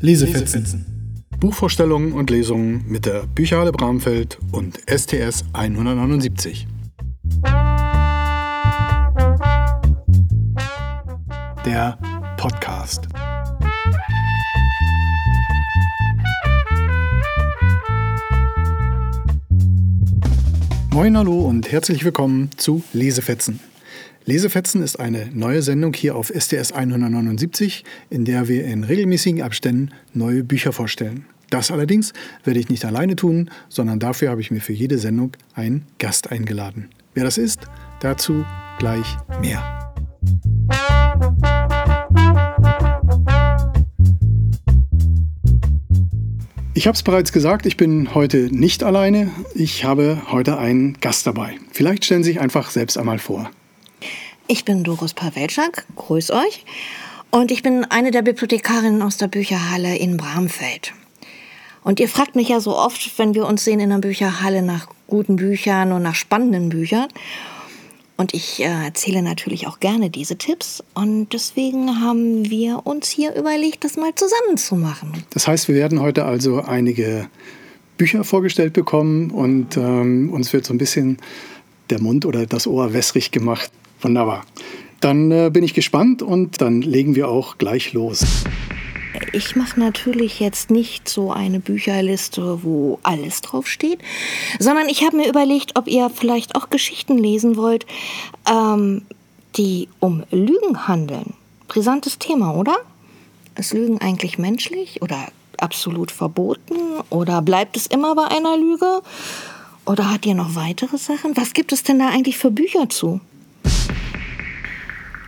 Lesefetzen. Buchvorstellungen und Lesungen mit der Bücherhalle Bramfeld und STS 179. Der Podcast. Moin, hallo und herzlich willkommen zu Lesefetzen. Lesefetzen ist eine neue Sendung hier auf STS 179, in der wir in regelmäßigen Abständen neue Bücher vorstellen. Das allerdings werde ich nicht alleine tun, sondern dafür habe ich mir für jede Sendung einen Gast eingeladen. Wer das ist, dazu gleich mehr. Ich habe es bereits gesagt, ich bin heute nicht alleine. Ich habe heute einen Gast dabei. Vielleicht stellen Sie sich einfach selbst einmal vor. Ich bin Doris Pawelczak, grüß euch. Und ich bin eine der Bibliothekarinnen aus der Bücherhalle in Bramfeld. Und ihr fragt mich ja so oft, wenn wir uns sehen in der Bücherhalle, nach guten Büchern und nach spannenden Büchern. Und ich äh, erzähle natürlich auch gerne diese Tipps. Und deswegen haben wir uns hier überlegt, das mal zusammen zu machen. Das heißt, wir werden heute also einige Bücher vorgestellt bekommen und ähm, uns wird so ein bisschen der Mund oder das Ohr wässrig gemacht. Wunderbar. Dann äh, bin ich gespannt und dann legen wir auch gleich los. Ich mache natürlich jetzt nicht so eine Bücherliste, wo alles draufsteht, sondern ich habe mir überlegt, ob ihr vielleicht auch Geschichten lesen wollt, ähm, die um Lügen handeln. Brisantes Thema, oder? Ist Lügen eigentlich menschlich oder absolut verboten? Oder bleibt es immer bei einer Lüge? Oder hat ihr noch weitere Sachen? Was gibt es denn da eigentlich für Bücher zu?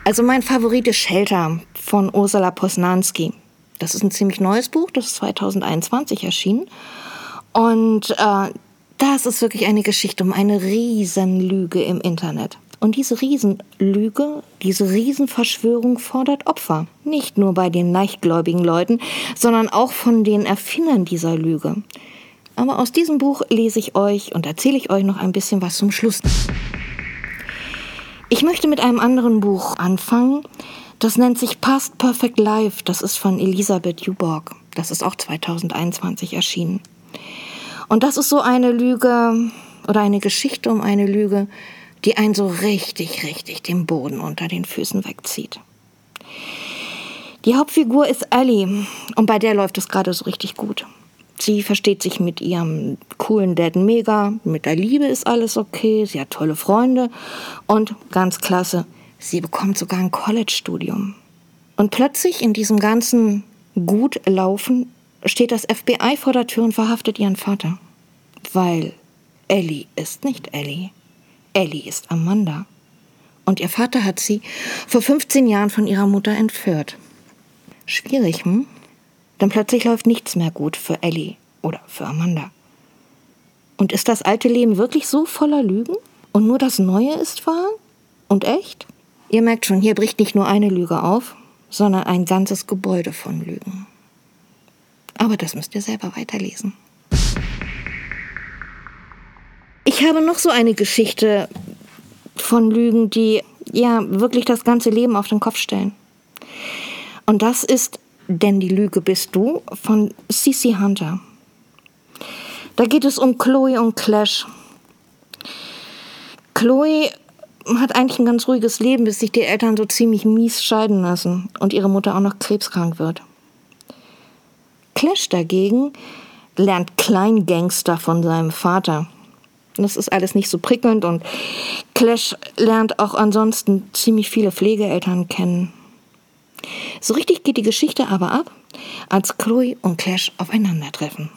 Also mein Favorit ist Shelter von Ursula Posnanski. Das ist ein ziemlich neues Buch, das ist 2021 erschienen. Und äh, das ist wirklich eine Geschichte um eine Riesenlüge im Internet. Und diese Riesenlüge, diese Riesenverschwörung fordert Opfer. Nicht nur bei den leichtgläubigen Leuten, sondern auch von den Erfindern dieser Lüge. Aber aus diesem Buch lese ich euch und erzähle ich euch noch ein bisschen was zum Schluss. Ich möchte mit einem anderen Buch anfangen. Das nennt sich Past Perfect Life. Das ist von Elisabeth Juborg. Das ist auch 2021 erschienen. Und das ist so eine Lüge oder eine Geschichte um eine Lüge, die einen so richtig, richtig den Boden unter den Füßen wegzieht. Die Hauptfigur ist Ellie und bei der läuft es gerade so richtig gut. Sie versteht sich mit ihrem coolen Dad mega, mit der Liebe ist alles okay, sie hat tolle Freunde und ganz klasse, sie bekommt sogar ein College-Studium. Und plötzlich in diesem ganzen gut laufen steht das FBI vor der Tür und verhaftet ihren Vater. Weil Ellie ist nicht Ellie. Ellie ist Amanda. Und ihr Vater hat sie vor 15 Jahren von ihrer Mutter entführt. Schwierig, hm? Dann plötzlich läuft nichts mehr gut für Ellie oder für Amanda. Und ist das alte Leben wirklich so voller Lügen? Und nur das Neue ist wahr? Und echt? Ihr merkt schon, hier bricht nicht nur eine Lüge auf, sondern ein ganzes Gebäude von Lügen. Aber das müsst ihr selber weiterlesen. Ich habe noch so eine Geschichte von Lügen, die ja wirklich das ganze Leben auf den Kopf stellen. Und das ist denn die Lüge bist du von Cece Hunter. Da geht es um Chloe und Clash. Chloe hat eigentlich ein ganz ruhiges Leben, bis sich die Eltern so ziemlich mies scheiden lassen und ihre Mutter auch noch krebskrank wird. Clash dagegen lernt Kleingangster von seinem Vater. Das ist alles nicht so prickelnd und Clash lernt auch ansonsten ziemlich viele Pflegeeltern kennen. So richtig geht die Geschichte aber ab, als Chloe und Clash aufeinandertreffen.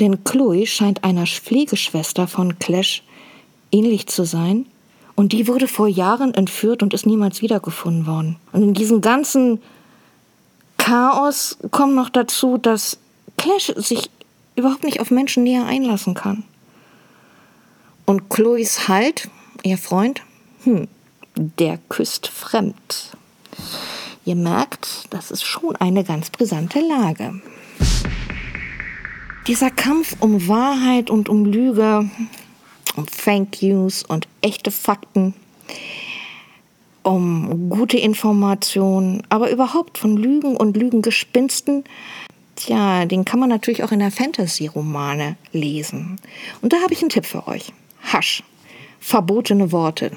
Denn Chloe scheint einer Pflegeschwester von Clash ähnlich zu sein und die wurde vor Jahren entführt und ist niemals wiedergefunden worden. Und in diesem ganzen Chaos kommt noch dazu, dass Clash sich überhaupt nicht auf Menschen näher einlassen kann. Und Chloes Halt, ihr Freund, hm, der küsst fremd. Ihr merkt, das ist schon eine ganz brisante Lage. Dieser Kampf um Wahrheit und um Lüge, um Thank Yous und echte Fakten, um gute Informationen, aber überhaupt von Lügen und Lügengespinsten, Tja, den kann man natürlich auch in der Fantasy-Romane lesen. Und da habe ich einen Tipp für euch. Hasch. Verbotene Worte.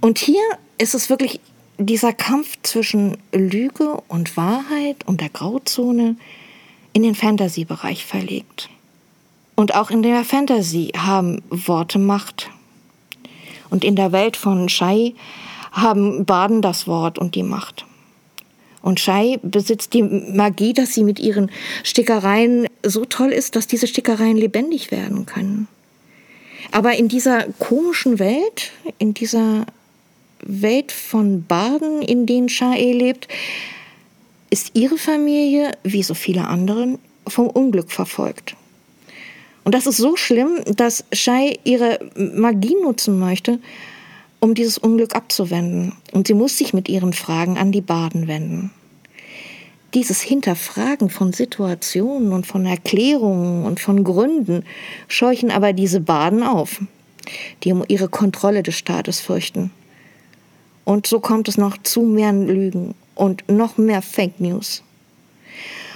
Und hier ist es wirklich dieser Kampf zwischen Lüge und Wahrheit und der Grauzone in den Fantasy-Bereich verlegt. Und auch in der Fantasy haben Worte Macht. Und in der Welt von Shai haben Baden das Wort und die Macht. Und Shai besitzt die Magie, dass sie mit ihren Stickereien so toll ist, dass diese Stickereien lebendig werden können. Aber in dieser komischen Welt, in dieser Welt von Baden, in denen Shai lebt, ist ihre Familie, wie so viele anderen, vom Unglück verfolgt. Und das ist so schlimm, dass Shai ihre Magie nutzen möchte, um dieses Unglück abzuwenden. Und sie muss sich mit ihren Fragen an die Baden wenden. Dieses Hinterfragen von Situationen und von Erklärungen und von Gründen scheuchen aber diese Baden auf, die um ihre Kontrolle des Staates fürchten. Und so kommt es noch zu mehr Lügen und noch mehr Fake News.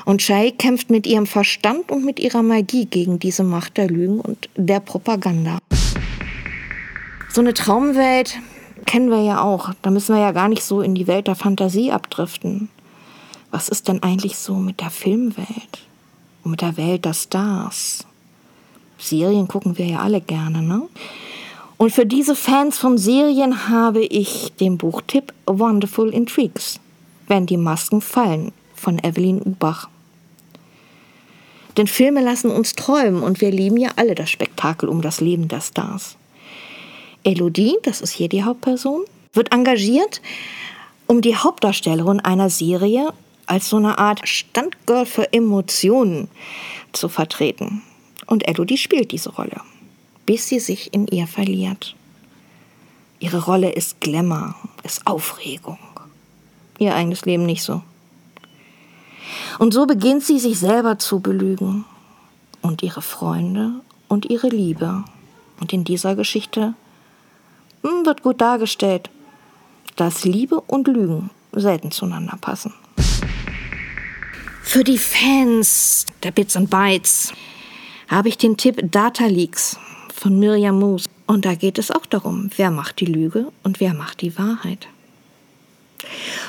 Und Shai kämpft mit ihrem Verstand und mit ihrer Magie gegen diese Macht der Lügen und der Propaganda. So eine Traumwelt kennen wir ja auch. Da müssen wir ja gar nicht so in die Welt der Fantasie abdriften. Was ist denn eigentlich so mit der Filmwelt und mit der Welt der Stars? Serien gucken wir ja alle gerne, ne? Und für diese Fans von Serien habe ich den Buchtipp Wonderful Intrigues, wenn die Masken fallen von Evelyn Ubach. Denn Filme lassen uns träumen und wir lieben ja alle das Spektakel um das Leben der Stars. Elodie, das ist hier die Hauptperson, wird engagiert, um die Hauptdarstellerin einer Serie als so eine Art Standgirl für Emotionen zu vertreten. Und Elodie spielt diese Rolle bis sie sich in ihr verliert. Ihre Rolle ist Glamour, ist Aufregung. Ihr eigenes Leben nicht so. Und so beginnt sie sich selber zu belügen und ihre Freunde und ihre Liebe. Und in dieser Geschichte hm, wird gut dargestellt, dass Liebe und Lügen selten zueinander passen. Für die Fans der Bits und Bytes habe ich den Tipp Data Leaks von Miriam Moos. Und da geht es auch darum, wer macht die Lüge und wer macht die Wahrheit.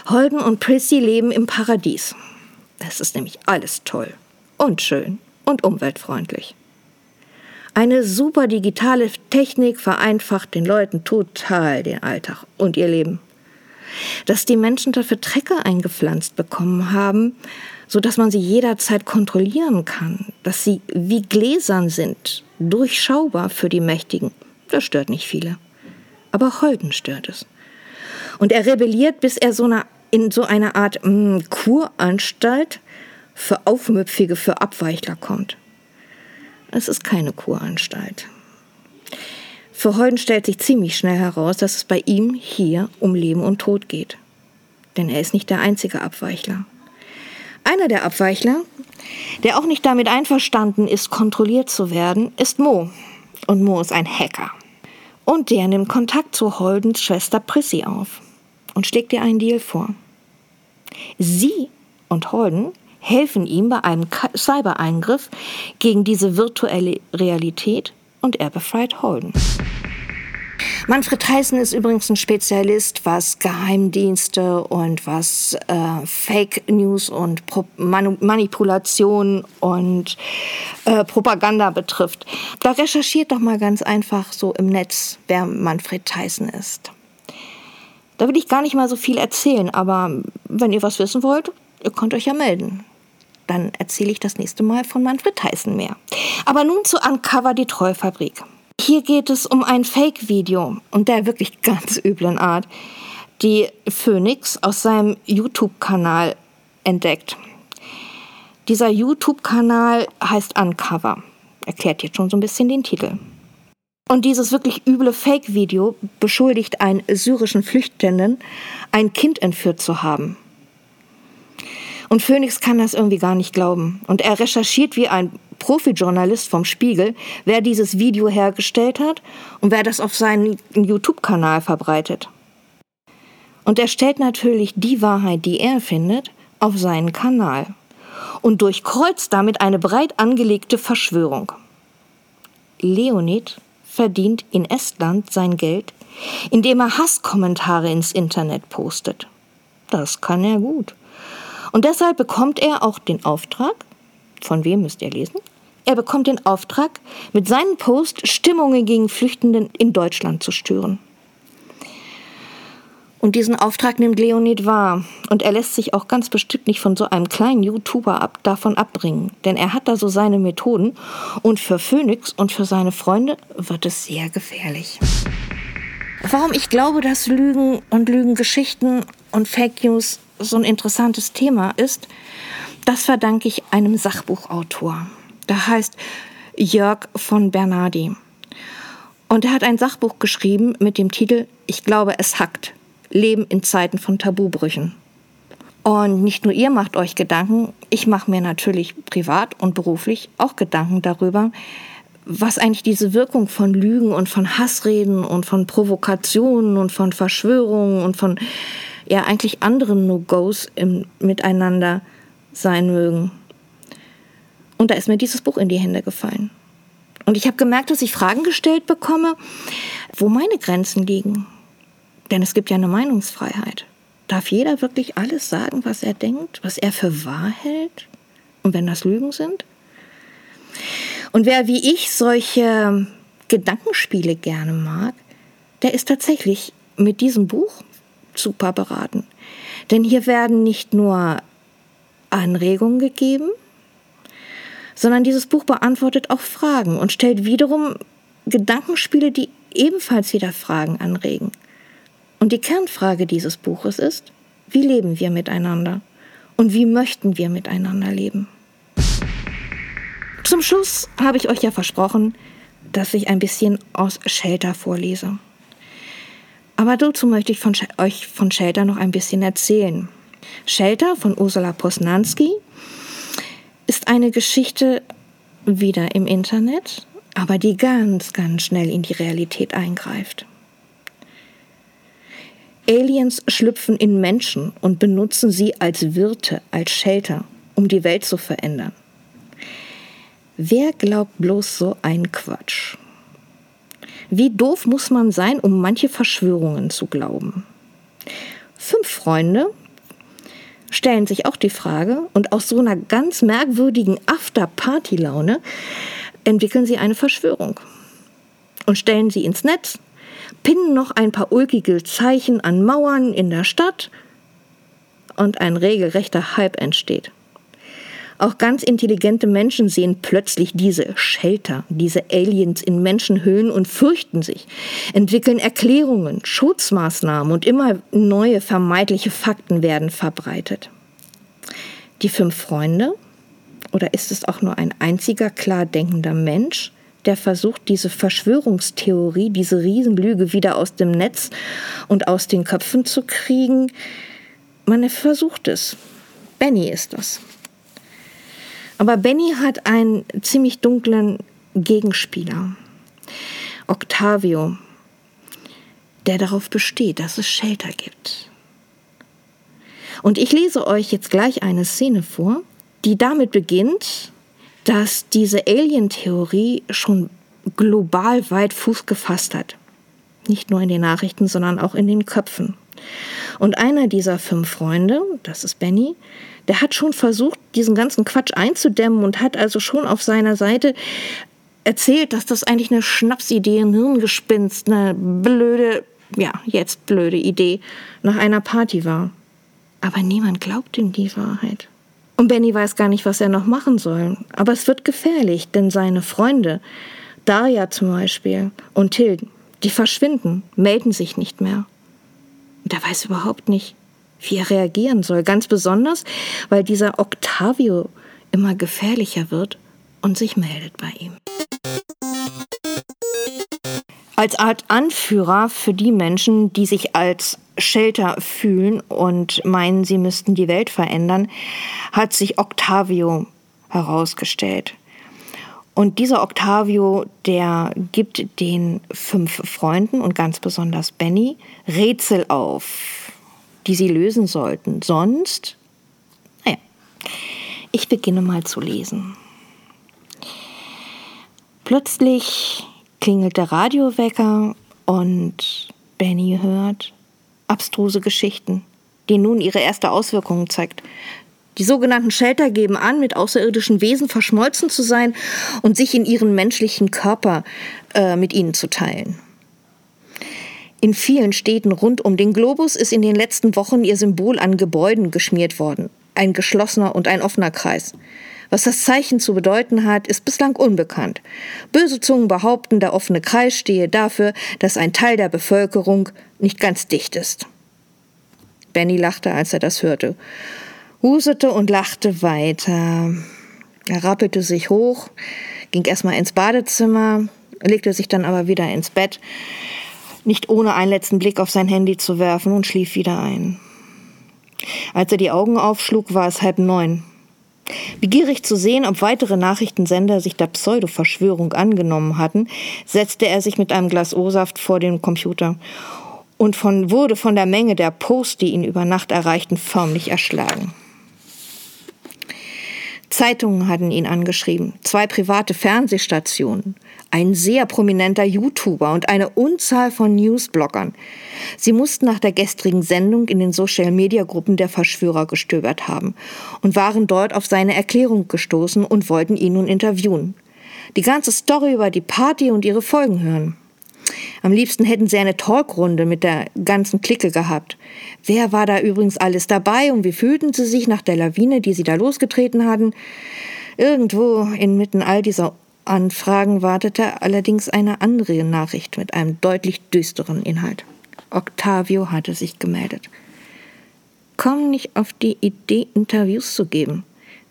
Holden und Prissy leben im Paradies. Es ist nämlich alles toll und schön und umweltfreundlich. Eine super digitale Technik vereinfacht den Leuten total den Alltag und ihr Leben. Dass die Menschen dafür Trecker eingepflanzt bekommen haben, sodass man sie jederzeit kontrollieren kann, dass sie wie Gläsern sind, durchschaubar für die Mächtigen. Das stört nicht viele. Aber Holden stört es. Und er rebelliert, bis er so eine, in so eine Art mh, hm, Kuranstalt für Aufmüpfige, für Abweichler kommt. Es ist keine Kuranstalt. Für Holden stellt sich ziemlich schnell heraus, dass es bei ihm hier um Leben und Tod geht. Denn er ist nicht der einzige Abweichler. Einer der Abweichler, der auch nicht damit einverstanden ist, kontrolliert zu werden, ist Mo. Und Mo ist ein Hacker. Und der nimmt Kontakt zu Holdens Schwester Prissy auf und schlägt ihr einen Deal vor. Sie und Holden helfen ihm bei einem Cybereingriff gegen diese virtuelle Realität und er befreit Holden. Manfred Theissen ist übrigens ein Spezialist, was Geheimdienste und was äh, Fake News und Pro Man Manipulation und äh, Propaganda betrifft. Da recherchiert doch mal ganz einfach so im Netz, wer Manfred Theissen ist. Da will ich gar nicht mal so viel erzählen, aber wenn ihr was wissen wollt, ihr könnt euch ja melden. Dann erzähle ich das nächste Mal von Manfred Theissen mehr. Aber nun zu Uncover die Trollfabrik. Hier geht es um ein Fake-Video und der wirklich ganz üblen Art, die Phoenix aus seinem YouTube-Kanal entdeckt. Dieser YouTube-Kanal heißt Uncover. Erklärt jetzt schon so ein bisschen den Titel. Und dieses wirklich üble Fake-Video beschuldigt einen syrischen Flüchtenden, ein Kind entführt zu haben. Und Phoenix kann das irgendwie gar nicht glauben. Und er recherchiert wie ein Profi-Journalist vom Spiegel, wer dieses Video hergestellt hat und wer das auf seinen YouTube-Kanal verbreitet. Und er stellt natürlich die Wahrheit, die er findet, auf seinen Kanal. und durchkreuzt damit eine breit angelegte Verschwörung. Leonid verdient in Estland sein Geld, indem er Hasskommentare ins Internet postet. Das kann er gut. Und deshalb bekommt er auch den Auftrag, von wem müsst ihr lesen? Er bekommt den Auftrag, mit seinem Post Stimmungen gegen Flüchtenden in Deutschland zu stören. Und diesen Auftrag nimmt Leonid wahr. Und er lässt sich auch ganz bestimmt nicht von so einem kleinen YouTuber ab, davon abbringen. Denn er hat da so seine Methoden. Und für Phoenix und für seine Freunde wird es sehr gefährlich. Warum ich glaube, dass Lügen und Lügengeschichten und Fake News so ein interessantes Thema ist, das verdanke ich einem Sachbuchautor. Der heißt Jörg von Bernardi. Und er hat ein Sachbuch geschrieben mit dem Titel Ich glaube, es hackt. Leben in Zeiten von Tabubrüchen. Und nicht nur ihr macht euch Gedanken, ich mache mir natürlich privat und beruflich auch Gedanken darüber, was eigentlich diese Wirkung von Lügen und von Hassreden und von Provokationen und von Verschwörungen und von ja eigentlich anderen No-Gos im Miteinander sein mögen. Und da ist mir dieses Buch in die Hände gefallen. Und ich habe gemerkt, dass ich Fragen gestellt bekomme, wo meine Grenzen liegen. Denn es gibt ja eine Meinungsfreiheit. Darf jeder wirklich alles sagen, was er denkt, was er für wahr hält? Und wenn das Lügen sind? Und wer wie ich solche Gedankenspiele gerne mag, der ist tatsächlich mit diesem Buch super beraten. Denn hier werden nicht nur Anregungen gegeben, sondern dieses Buch beantwortet auch Fragen und stellt wiederum Gedankenspiele, die ebenfalls wieder Fragen anregen. Und die Kernfrage dieses Buches ist, wie leben wir miteinander und wie möchten wir miteinander leben? Zum Schluss habe ich euch ja versprochen, dass ich ein bisschen aus Shelter vorlese. Aber dazu möchte ich von, euch von Shelter noch ein bisschen erzählen. Shelter von Ursula Posnanski ist eine Geschichte wieder im Internet, aber die ganz, ganz schnell in die Realität eingreift. Aliens schlüpfen in Menschen und benutzen sie als Wirte, als Shelter, um die Welt zu verändern. Wer glaubt bloß so ein Quatsch? Wie doof muss man sein, um manche Verschwörungen zu glauben? Fünf Freunde stellen sich auch die Frage und aus so einer ganz merkwürdigen After-Party-Laune entwickeln sie eine Verschwörung und stellen sie ins Netz pinnen noch ein paar ulkige Zeichen an Mauern in der Stadt und ein regelrechter Hype entsteht. Auch ganz intelligente Menschen sehen plötzlich diese Shelter, diese Aliens in Menschenhöhlen und fürchten sich, entwickeln Erklärungen, Schutzmaßnahmen und immer neue vermeintliche Fakten werden verbreitet. Die fünf Freunde? Oder ist es auch nur ein einziger klar denkender Mensch? der versucht, diese Verschwörungstheorie, diese Riesenlüge wieder aus dem Netz und aus den Köpfen zu kriegen. Man versucht es. Benny ist das. Aber Benny hat einen ziemlich dunklen Gegenspieler. Octavio, der darauf besteht, dass es Shelter gibt. Und ich lese euch jetzt gleich eine Szene vor, die damit beginnt, dass diese Alien-Theorie schon global weit Fuß gefasst hat. Nicht nur in den Nachrichten, sondern auch in den Köpfen. Und einer dieser fünf Freunde, das ist Benny, der hat schon versucht, diesen ganzen Quatsch einzudämmen und hat also schon auf seiner Seite erzählt, dass das eigentlich eine Schnapsidee, ein Hirngespinst, eine blöde, ja, jetzt blöde Idee nach einer Party war. Aber niemand glaubt ihm die Wahrheit. Und Benny weiß gar nicht, was er noch machen soll. Aber es wird gefährlich, denn seine Freunde, Daria zum Beispiel und Till, die verschwinden, melden sich nicht mehr. Und er weiß überhaupt nicht, wie er reagieren soll. Ganz besonders, weil dieser Octavio immer gefährlicher wird und sich meldet bei ihm. Als Art Anführer für die Menschen, die sich als Shelter fühlen und meinen, sie müssten die Welt verändern, hat sich Octavio herausgestellt. Und dieser Octavio, der gibt den fünf Freunden und ganz besonders Benny Rätsel auf, die sie lösen sollten. Sonst, naja, Ich beginne mal zu lesen. Plötzlich klingelt der Radiowecker und Benny hört abstruse Geschichten, die nun ihre erste Auswirkungen zeigt. Die sogenannten Shelter geben an, mit außerirdischen Wesen verschmolzen zu sein und sich in ihren menschlichen Körper äh, mit ihnen zu teilen. In vielen Städten rund um den Globus ist in den letzten Wochen ihr Symbol an Gebäuden geschmiert worden. Ein geschlossener und ein offener Kreis. Was das Zeichen zu bedeuten hat, ist bislang unbekannt. Böse Zungen behaupten, der offene Kreis stehe dafür, dass ein Teil der Bevölkerung nicht ganz dicht ist. Benny lachte, als er das hörte, husete und lachte weiter. Er rappelte sich hoch, ging erstmal ins Badezimmer, legte sich dann aber wieder ins Bett, nicht ohne einen letzten Blick auf sein Handy zu werfen und schlief wieder ein. Als er die Augen aufschlug, war es halb neun. Begierig zu sehen, ob weitere Nachrichtensender sich der Pseudo-Verschwörung angenommen hatten, setzte er sich mit einem Glas O-Saft vor den Computer und von, wurde von der Menge der Posts, die ihn über Nacht erreichten, förmlich erschlagen. Zeitungen hatten ihn angeschrieben, zwei private Fernsehstationen, ein sehr prominenter YouTuber und eine Unzahl von Newsbloggern. Sie mussten nach der gestrigen Sendung in den Social-Media-Gruppen der Verschwörer gestöbert haben und waren dort auf seine Erklärung gestoßen und wollten ihn nun interviewen. Die ganze Story über die Party und ihre Folgen hören. Am liebsten hätten sie eine Talkrunde mit der ganzen Clique gehabt. Wer war da übrigens alles dabei und wie fühlten sie sich nach der Lawine, die sie da losgetreten hatten? Irgendwo inmitten all dieser Anfragen wartete allerdings eine andere Nachricht mit einem deutlich düsteren Inhalt. Octavio hatte sich gemeldet. Komm nicht auf die Idee, Interviews zu geben.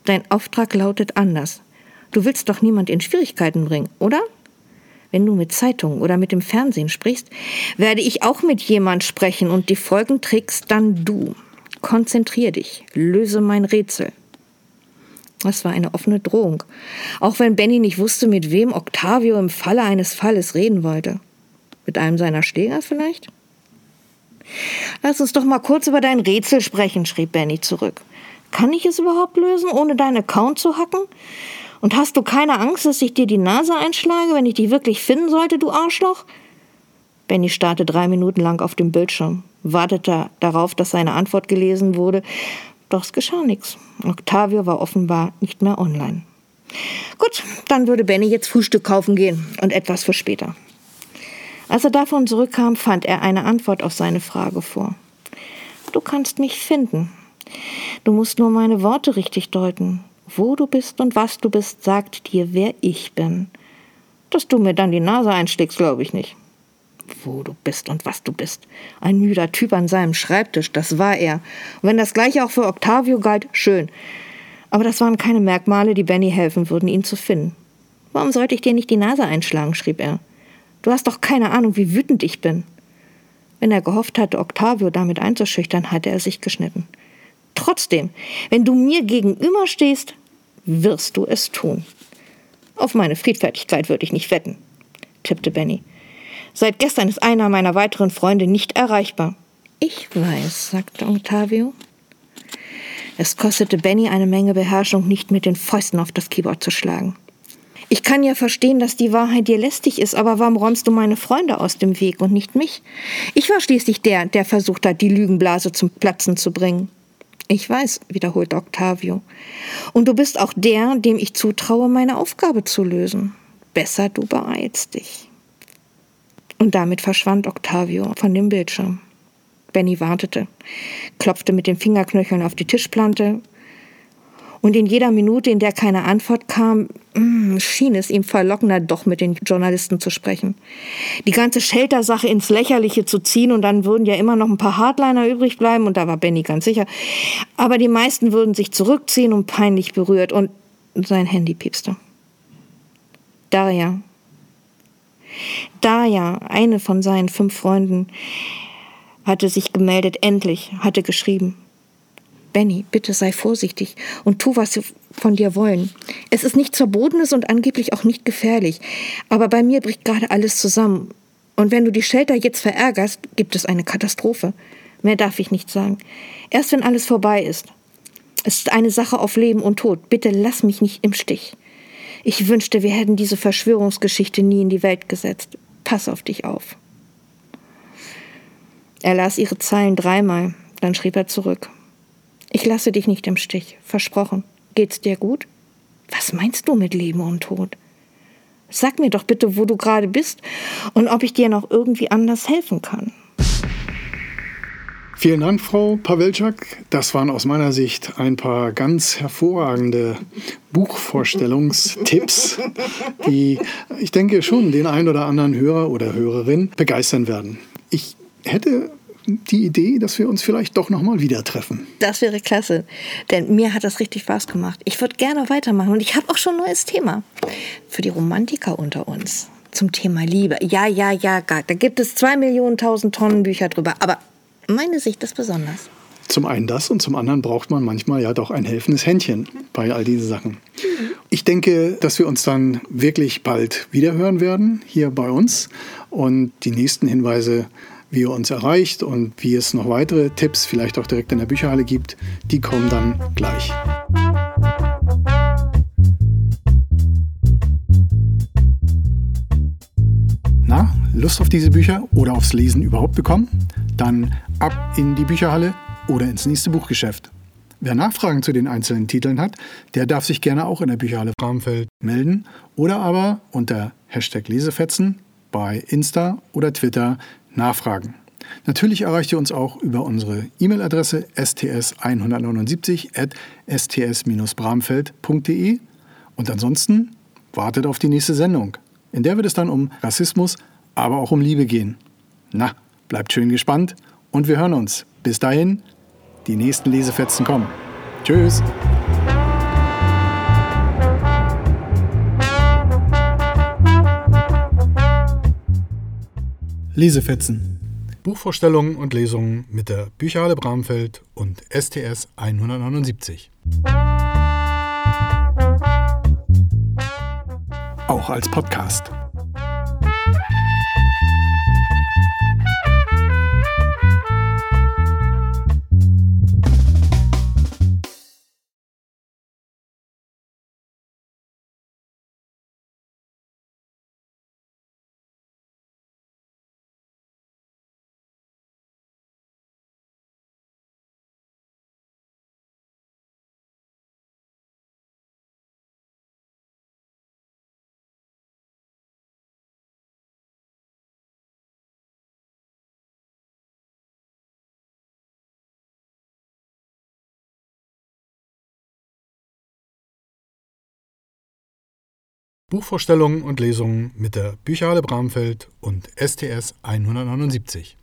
Dein Auftrag lautet anders. Du willst doch niemand in Schwierigkeiten bringen, oder? Wenn du mit Zeitungen oder mit dem Fernsehen sprichst, werde ich auch mit jemand sprechen und die Folgen trägst dann du. Konzentrier dich, löse mein Rätsel. Das war eine offene Drohung, auch wenn Benny nicht wusste, mit wem Octavio im Falle eines Falles reden wollte. Mit einem seiner Schläger vielleicht? Lass uns doch mal kurz über dein Rätsel sprechen, schrieb Benny zurück. Kann ich es überhaupt lösen, ohne deinen Account zu hacken? Und hast du keine Angst, dass ich dir die Nase einschlage, wenn ich dich wirklich finden sollte, du Arschloch? Benny starrte drei Minuten lang auf dem Bildschirm, wartete darauf, dass seine Antwort gelesen wurde, doch es geschah nichts. Octavio war offenbar nicht mehr online. Gut, dann würde Benny jetzt Frühstück kaufen gehen und etwas für später. Als er davon zurückkam, fand er eine Antwort auf seine Frage vor. Du kannst mich finden. Du musst nur meine Worte richtig deuten. Wo du bist und was du bist, sagt dir, wer ich bin. Dass du mir dann die Nase einschlägst, glaube ich nicht. Wo du bist und was du bist. Ein müder Typ an seinem Schreibtisch, das war er. Und wenn das gleiche auch für Octavio galt, schön. Aber das waren keine Merkmale, die Benny helfen würden, ihn zu finden. Warum sollte ich dir nicht die Nase einschlagen? schrieb er. Du hast doch keine Ahnung, wie wütend ich bin. Wenn er gehofft hatte, Octavio damit einzuschüchtern, hatte er sich geschnitten. Trotzdem, wenn du mir gegenüberstehst, wirst du es tun. Auf meine Friedfertigkeit würde ich nicht wetten, tippte Benny. Seit gestern ist einer meiner weiteren Freunde nicht erreichbar. Ich weiß, sagte Octavio. Es kostete Benny eine Menge Beherrschung, nicht mit den Fäusten auf das Keyboard zu schlagen. Ich kann ja verstehen, dass die Wahrheit dir lästig ist, aber warum räumst du meine Freunde aus dem Weg und nicht mich? Ich war schließlich der, der versucht hat, die Lügenblase zum Platzen zu bringen. Ich weiß, wiederholt Octavio. Und du bist auch der, dem ich zutraue, meine Aufgabe zu lösen. Besser du beeilst dich. Und damit verschwand Octavio von dem Bildschirm. Benny wartete, klopfte mit den Fingerknöcheln auf die Tischplante, und in jeder Minute, in der keine Antwort kam, mm, schien es ihm verlockender, doch mit den Journalisten zu sprechen. Die ganze Shelter-Sache ins Lächerliche zu ziehen und dann würden ja immer noch ein paar Hardliner übrig bleiben und da war Benny ganz sicher. Aber die meisten würden sich zurückziehen und peinlich berührt und sein Handy piepste. Daria. Daria, eine von seinen fünf Freunden, hatte sich gemeldet, endlich, hatte geschrieben. Benny, bitte sei vorsichtig und tu, was sie von dir wollen. Es ist nichts Verbotenes und angeblich auch nicht gefährlich. Aber bei mir bricht gerade alles zusammen. Und wenn du die Shelter jetzt verärgerst, gibt es eine Katastrophe. Mehr darf ich nicht sagen. Erst wenn alles vorbei ist. Es ist eine Sache auf Leben und Tod. Bitte lass mich nicht im Stich. Ich wünschte, wir hätten diese Verschwörungsgeschichte nie in die Welt gesetzt. Pass auf dich auf. Er las ihre Zeilen dreimal, dann schrieb er zurück. Ich lasse dich nicht im Stich, versprochen. Geht's dir gut? Was meinst du mit Leben und Tod? Sag mir doch bitte, wo du gerade bist und ob ich dir noch irgendwie anders helfen kann. Vielen Dank, Frau Pawelczak. Das waren aus meiner Sicht ein paar ganz hervorragende Buchvorstellungstipps, die ich denke schon den ein oder anderen Hörer oder Hörerin begeistern werden. Ich hätte die Idee, dass wir uns vielleicht doch noch mal wieder treffen. Das wäre klasse, denn mir hat das richtig Spaß gemacht. Ich würde gerne weitermachen und ich habe auch schon ein neues Thema für die Romantiker unter uns zum Thema Liebe. Ja, ja, ja, da gibt es zwei Millionen tausend Tonnen Bücher drüber, aber meine Sicht ist besonders. Zum einen das und zum anderen braucht man manchmal ja doch ein helfendes Händchen bei all diesen Sachen. Ich denke, dass wir uns dann wirklich bald wiederhören werden hier bei uns und die nächsten Hinweise wie ihr uns erreicht und wie es noch weitere Tipps vielleicht auch direkt in der Bücherhalle gibt, die kommen dann gleich. Na, Lust auf diese Bücher oder aufs Lesen überhaupt bekommen? Dann ab in die Bücherhalle oder ins nächste Buchgeschäft. Wer Nachfragen zu den einzelnen Titeln hat, der darf sich gerne auch in der Bücherhalle Bramfeld melden oder aber unter Hashtag Lesefetzen bei Insta oder Twitter nachfragen. Natürlich erreicht ihr uns auch über unsere E-Mail-Adresse sts179 at sts-bramfeld.de und ansonsten wartet auf die nächste Sendung, in der wird es dann um Rassismus, aber auch um Liebe gehen. Na, bleibt schön gespannt und wir hören uns. Bis dahin, die nächsten Lesefetzen kommen. Tschüss! Lesefetzen. Buchvorstellungen und Lesungen mit der Bücherhalle Bramfeld und STS 179. Auch als Podcast. Buchvorstellungen und Lesungen mit der Bücherhalle Bramfeld und STS 179.